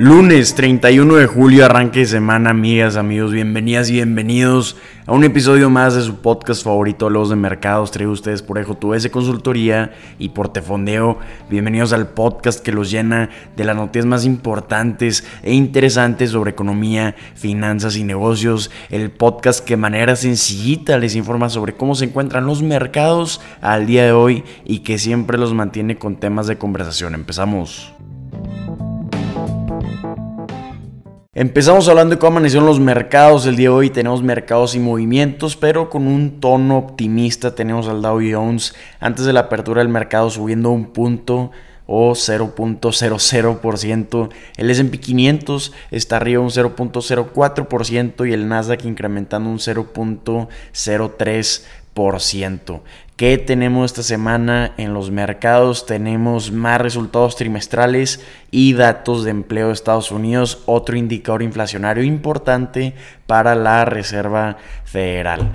Lunes 31 de julio, arranque de semana, amigas, amigos, bienvenidas y bienvenidos a un episodio más de su podcast favorito, Los de Mercados, traído ustedes por Ejo S Consultoría y por Tefondeo. Bienvenidos al podcast que los llena de las noticias más importantes e interesantes sobre economía, finanzas y negocios. El podcast que de manera sencillita les informa sobre cómo se encuentran los mercados al día de hoy y que siempre los mantiene con temas de conversación. Empezamos. Empezamos hablando de cómo amanecieron los mercados el día de hoy. Tenemos mercados y movimientos, pero con un tono optimista. Tenemos al Dow Jones antes de la apertura del mercado subiendo un punto o 0.00%. El S&P 500 está arriba un 0.04% y el Nasdaq incrementando un 0.03%. ¿Qué tenemos esta semana en los mercados? Tenemos más resultados trimestrales y datos de empleo de Estados Unidos, otro indicador inflacionario importante para la Reserva Federal.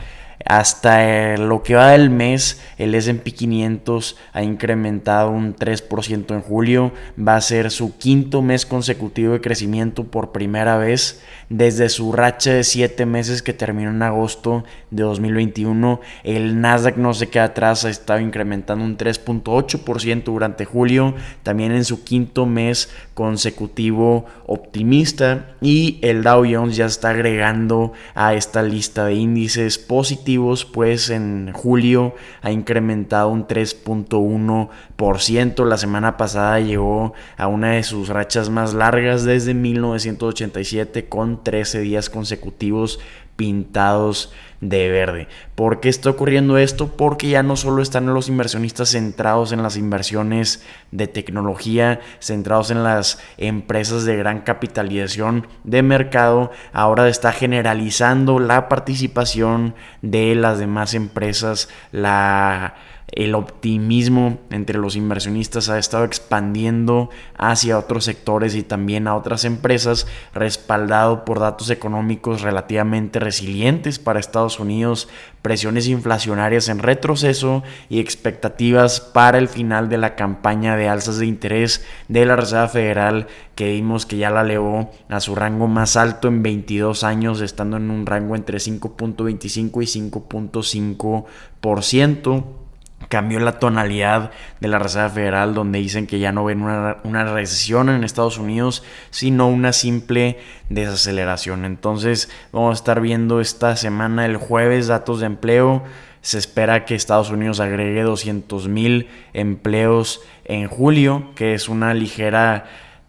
Hasta lo que va del mes, el SP 500 ha incrementado un 3% en julio. Va a ser su quinto mes consecutivo de crecimiento por primera vez desde su racha de 7 meses que terminó en agosto de 2021. El Nasdaq no se queda atrás, ha estado incrementando un 3.8% durante julio. También en su quinto mes consecutivo optimista. Y el Dow Jones ya está agregando a esta lista de índices positivos pues en julio ha incrementado un 3.1%. La semana pasada llegó a una de sus rachas más largas desde 1987 con 13 días consecutivos pintados de verde. ¿Por qué está ocurriendo esto? Porque ya no solo están los inversionistas centrados en las inversiones de tecnología, centrados en las empresas de gran capitalización de mercado, ahora está generalizando la participación de las demás empresas, la el optimismo entre los inversionistas ha estado expandiendo hacia otros sectores y también a otras empresas, respaldado por datos económicos relativamente resilientes para Estados Unidos, presiones inflacionarias en retroceso y expectativas para el final de la campaña de alzas de interés de la Reserva Federal que vimos que ya la elevó a su rango más alto en 22 años, estando en un rango entre 5.25 y 5.5% cambió la tonalidad de la Reserva Federal, donde dicen que ya no ven una, recesión en Estados Unidos, sino una simple desaceleración. Entonces vamos a estar viendo esta semana, el jueves, datos de empleo. Se espera que Estados Unidos agregue 200 mil empleos en julio, que es una ligera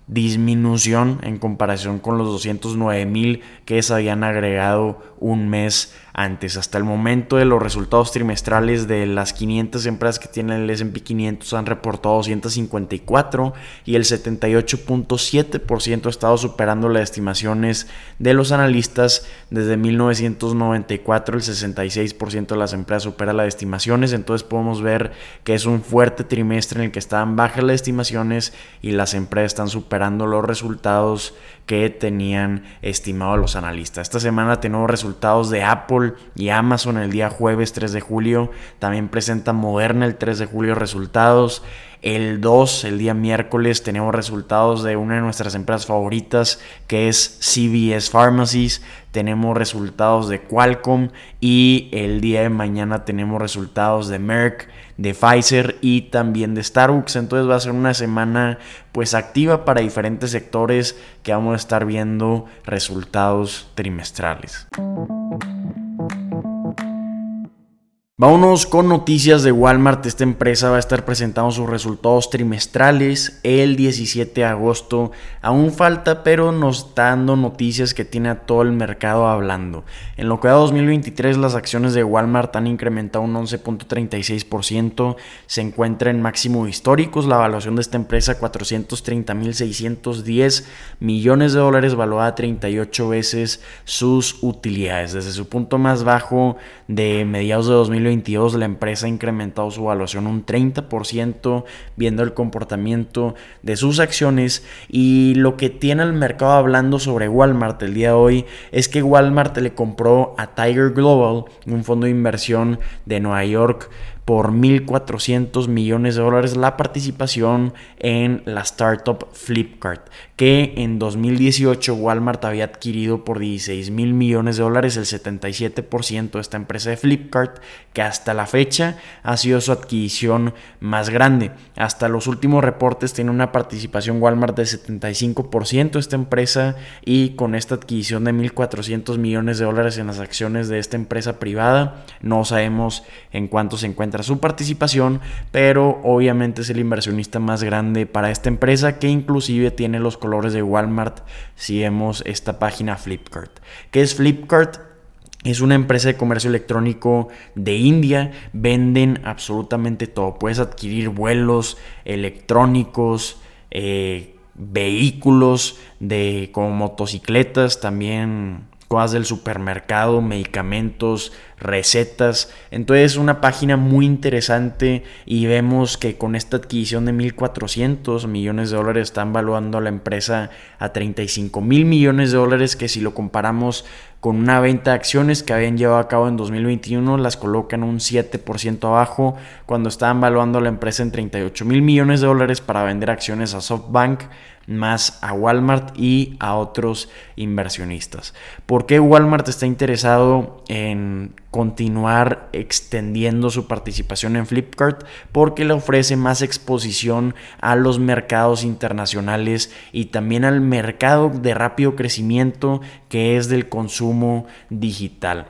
disminución en comparación con los 209 mil que se habían agregado un mes antes. Hasta el momento de los resultados trimestrales de las 500 empresas que tienen el S&P 500 han reportado 254 y el 78.7% ha estado superando las estimaciones de los analistas desde 1994 el 66% de las empresas supera las estimaciones, entonces podemos ver que es un fuerte trimestre en el que estaban bajas las estimaciones y las empresas están superando los resultados que tenían estimado los analistas. Esta semana tenemos resultados de Apple y Amazon el día jueves 3 de julio. También presenta Moderna el 3 de julio resultados. El 2, el día miércoles, tenemos resultados de una de nuestras empresas favoritas, que es CVS Pharmacies. Tenemos resultados de Qualcomm y el día de mañana tenemos resultados de Merck, de Pfizer y también de Starbucks. Entonces va a ser una semana pues activa para diferentes sectores que vamos a estar viendo resultados trimestrales. Vámonos con noticias de Walmart. Esta empresa va a estar presentando sus resultados trimestrales el 17 de agosto. Aún falta, pero nos está dando noticias que tiene a todo el mercado hablando. En lo que va 2023, las acciones de Walmart han incrementado un 11.36%. Se encuentra en máximo históricos. La evaluación de esta empresa 430.610 millones de dólares, valuada 38 veces sus utilidades. Desde su punto más bajo de mediados de 2023 2022 la empresa ha incrementado su evaluación un 30% viendo el comportamiento de sus acciones. Y lo que tiene el mercado hablando sobre Walmart el día de hoy es que Walmart le compró a Tiger Global, un fondo de inversión de Nueva York, por 1.400 millones de dólares la participación en la startup Flipkart, que en 2018 Walmart había adquirido por 16 mil millones de dólares el 77% de esta empresa de Flipkart, que hasta la fecha ha sido su adquisición más grande. Hasta los últimos reportes tiene una participación Walmart de 75% esta empresa y con esta adquisición de 1.400 millones de dólares en las acciones de esta empresa privada, no sabemos en cuánto se encuentra su participación, pero obviamente es el inversionista más grande para esta empresa que inclusive tiene los colores de Walmart si vemos esta página Flipkart. ¿Qué es Flipkart? Es una empresa de comercio electrónico de India. Venden absolutamente todo. Puedes adquirir vuelos electrónicos, eh, vehículos de como motocicletas, también cosas del supermercado, medicamentos, recetas. Entonces es una página muy interesante y vemos que con esta adquisición de 1.400 millones de dólares están valuando a la empresa a 35 mil millones de dólares que si lo comparamos con una venta de acciones que habían llevado a cabo en 2021 las colocan un 7% abajo cuando estaban valuando la empresa en 38 mil millones de dólares para vender acciones a SoftBank más a Walmart y a otros inversionistas. ¿Por qué Walmart está interesado en continuar extendiendo su participación en Flipkart? Porque le ofrece más exposición a los mercados internacionales y también al mercado de rápido crecimiento que es del consumo digital.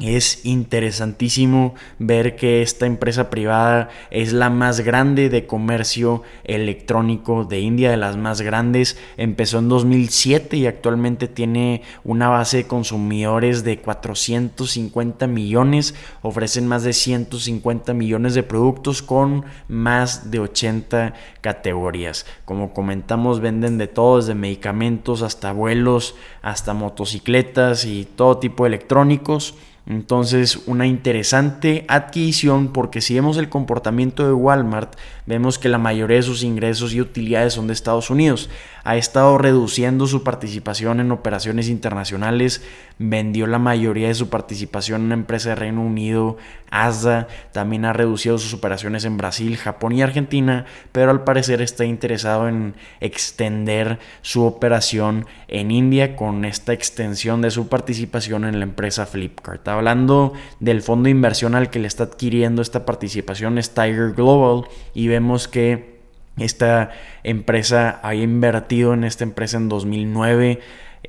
Es interesantísimo ver que esta empresa privada es la más grande de comercio electrónico de India, de las más grandes. Empezó en 2007 y actualmente tiene una base de consumidores de 450 millones. Ofrecen más de 150 millones de productos con más de 80 categorías. Como comentamos, venden de todo, desde medicamentos hasta vuelos, hasta motocicletas y todo tipo de electrónicos. Entonces, una interesante adquisición porque si vemos el comportamiento de Walmart, vemos que la mayoría de sus ingresos y utilidades son de Estados Unidos. Ha estado reduciendo su participación en operaciones internacionales, vendió la mayoría de su participación en una empresa de Reino Unido, Asda, también ha reducido sus operaciones en Brasil, Japón y Argentina, pero al parecer está interesado en extender su operación en India con esta extensión de su participación en la empresa Flipkart. Hablando del fondo de inversión al que le está adquiriendo esta participación es Tiger Global y vemos que esta empresa ha invertido en esta empresa en 2009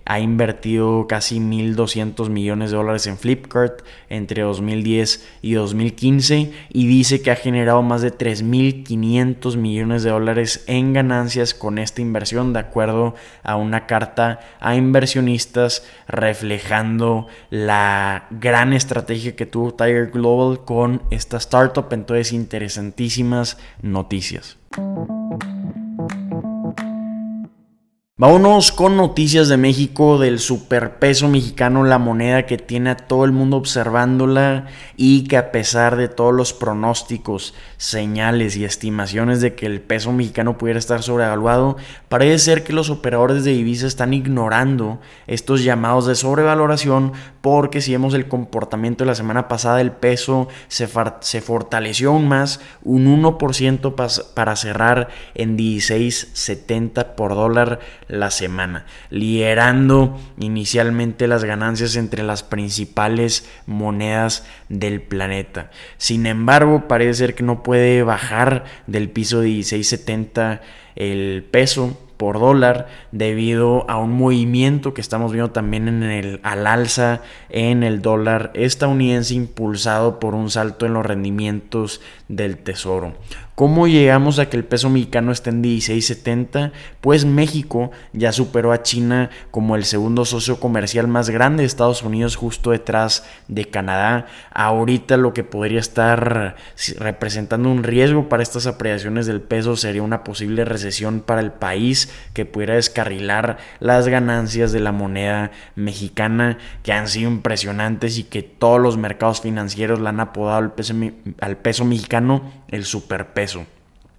ha invertido casi 1.200 millones de dólares en Flipkart entre 2010 y 2015 y dice que ha generado más de 3.500 millones de dólares en ganancias con esta inversión de acuerdo a una carta a inversionistas reflejando la gran estrategia que tuvo Tiger Global con esta startup. Entonces interesantísimas noticias. Vámonos con noticias de México, del superpeso mexicano, la moneda que tiene a todo el mundo observándola y que a pesar de todos los pronósticos, señales y estimaciones de que el peso mexicano pudiera estar sobrevaluado, parece ser que los operadores de divisas están ignorando estos llamados de sobrevaloración porque si vemos el comportamiento de la semana pasada, el peso se, se fortaleció aún más, un 1% para cerrar en 16.70 por dólar la semana, liderando inicialmente las ganancias entre las principales monedas del planeta. Sin embargo, parece ser que no puede bajar del piso de 16.70 el peso por dólar debido a un movimiento que estamos viendo también en el al alza en el dólar estadounidense impulsado por un salto en los rendimientos del tesoro. ¿Cómo llegamos a que el peso mexicano esté en 16.70? Pues México ya superó a China como el segundo socio comercial más grande de Estados Unidos justo detrás de Canadá. Ahorita lo que podría estar representando un riesgo para estas apreciaciones del peso sería una posible recesión para el país que pudiera descarrilar las ganancias de la moneda mexicana que han sido impresionantes y que todos los mercados financieros le han apodado al peso, al peso mexicano el superpeso.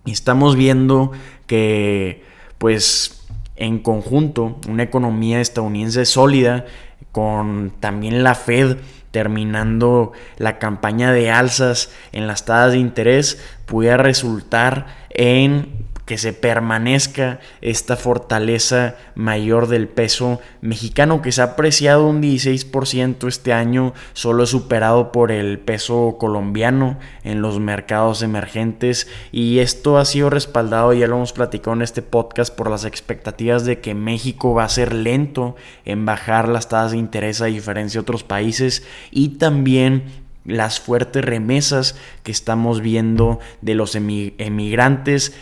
Y estamos viendo que pues en conjunto una economía estadounidense sólida con también la Fed terminando la campaña de alzas en las tasas de interés, pudiera resultar en que se permanezca esta fortaleza mayor del peso mexicano que se ha apreciado un 16% este año, solo superado por el peso colombiano en los mercados emergentes. Y esto ha sido respaldado, ya lo hemos platicado en este podcast, por las expectativas de que México va a ser lento en bajar las tasas de interés a diferencia de otros países y también las fuertes remesas que estamos viendo de los emigrantes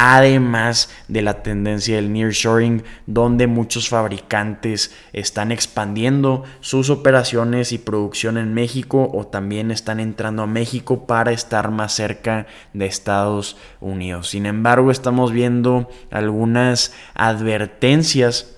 además de la tendencia del nearshoring, donde muchos fabricantes están expandiendo sus operaciones y producción en México o también están entrando a México para estar más cerca de Estados Unidos. Sin embargo, estamos viendo algunas advertencias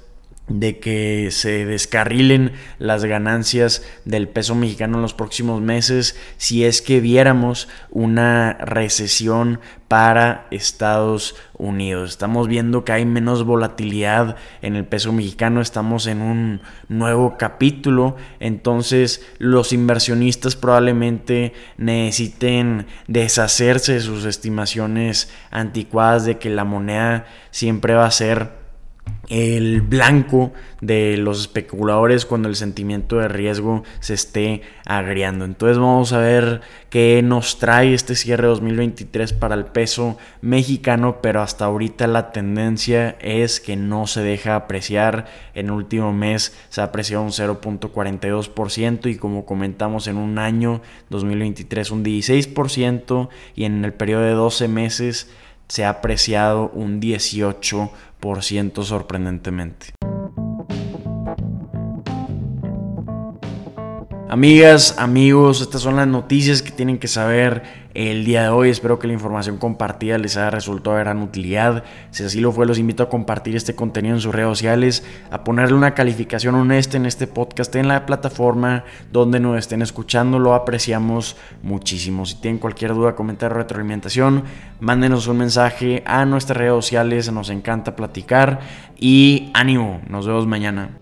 de que se descarrilen las ganancias del peso mexicano en los próximos meses si es que viéramos una recesión para Estados Unidos. Estamos viendo que hay menos volatilidad en el peso mexicano, estamos en un nuevo capítulo, entonces los inversionistas probablemente necesiten deshacerse de sus estimaciones anticuadas de que la moneda siempre va a ser el blanco de los especuladores cuando el sentimiento de riesgo se esté agriando. Entonces vamos a ver qué nos trae este cierre 2023 para el peso mexicano, pero hasta ahorita la tendencia es que no se deja apreciar. En el último mes se ha apreciado un 0.42% y como comentamos en un año 2023 un 16% y en el periodo de 12 meses se ha apreciado un 18% sorprendentemente. Amigas, amigos, estas son las noticias que tienen que saber el día de hoy. Espero que la información compartida les haya resultado de gran utilidad. Si así lo fue, los invito a compartir este contenido en sus redes sociales, a ponerle una calificación honesta en este podcast en la plataforma donde nos estén escuchando. Lo apreciamos muchísimo. Si tienen cualquier duda, comentario, retroalimentación, mándenos un mensaje a nuestras redes sociales. Nos encanta platicar y ánimo. Nos vemos mañana.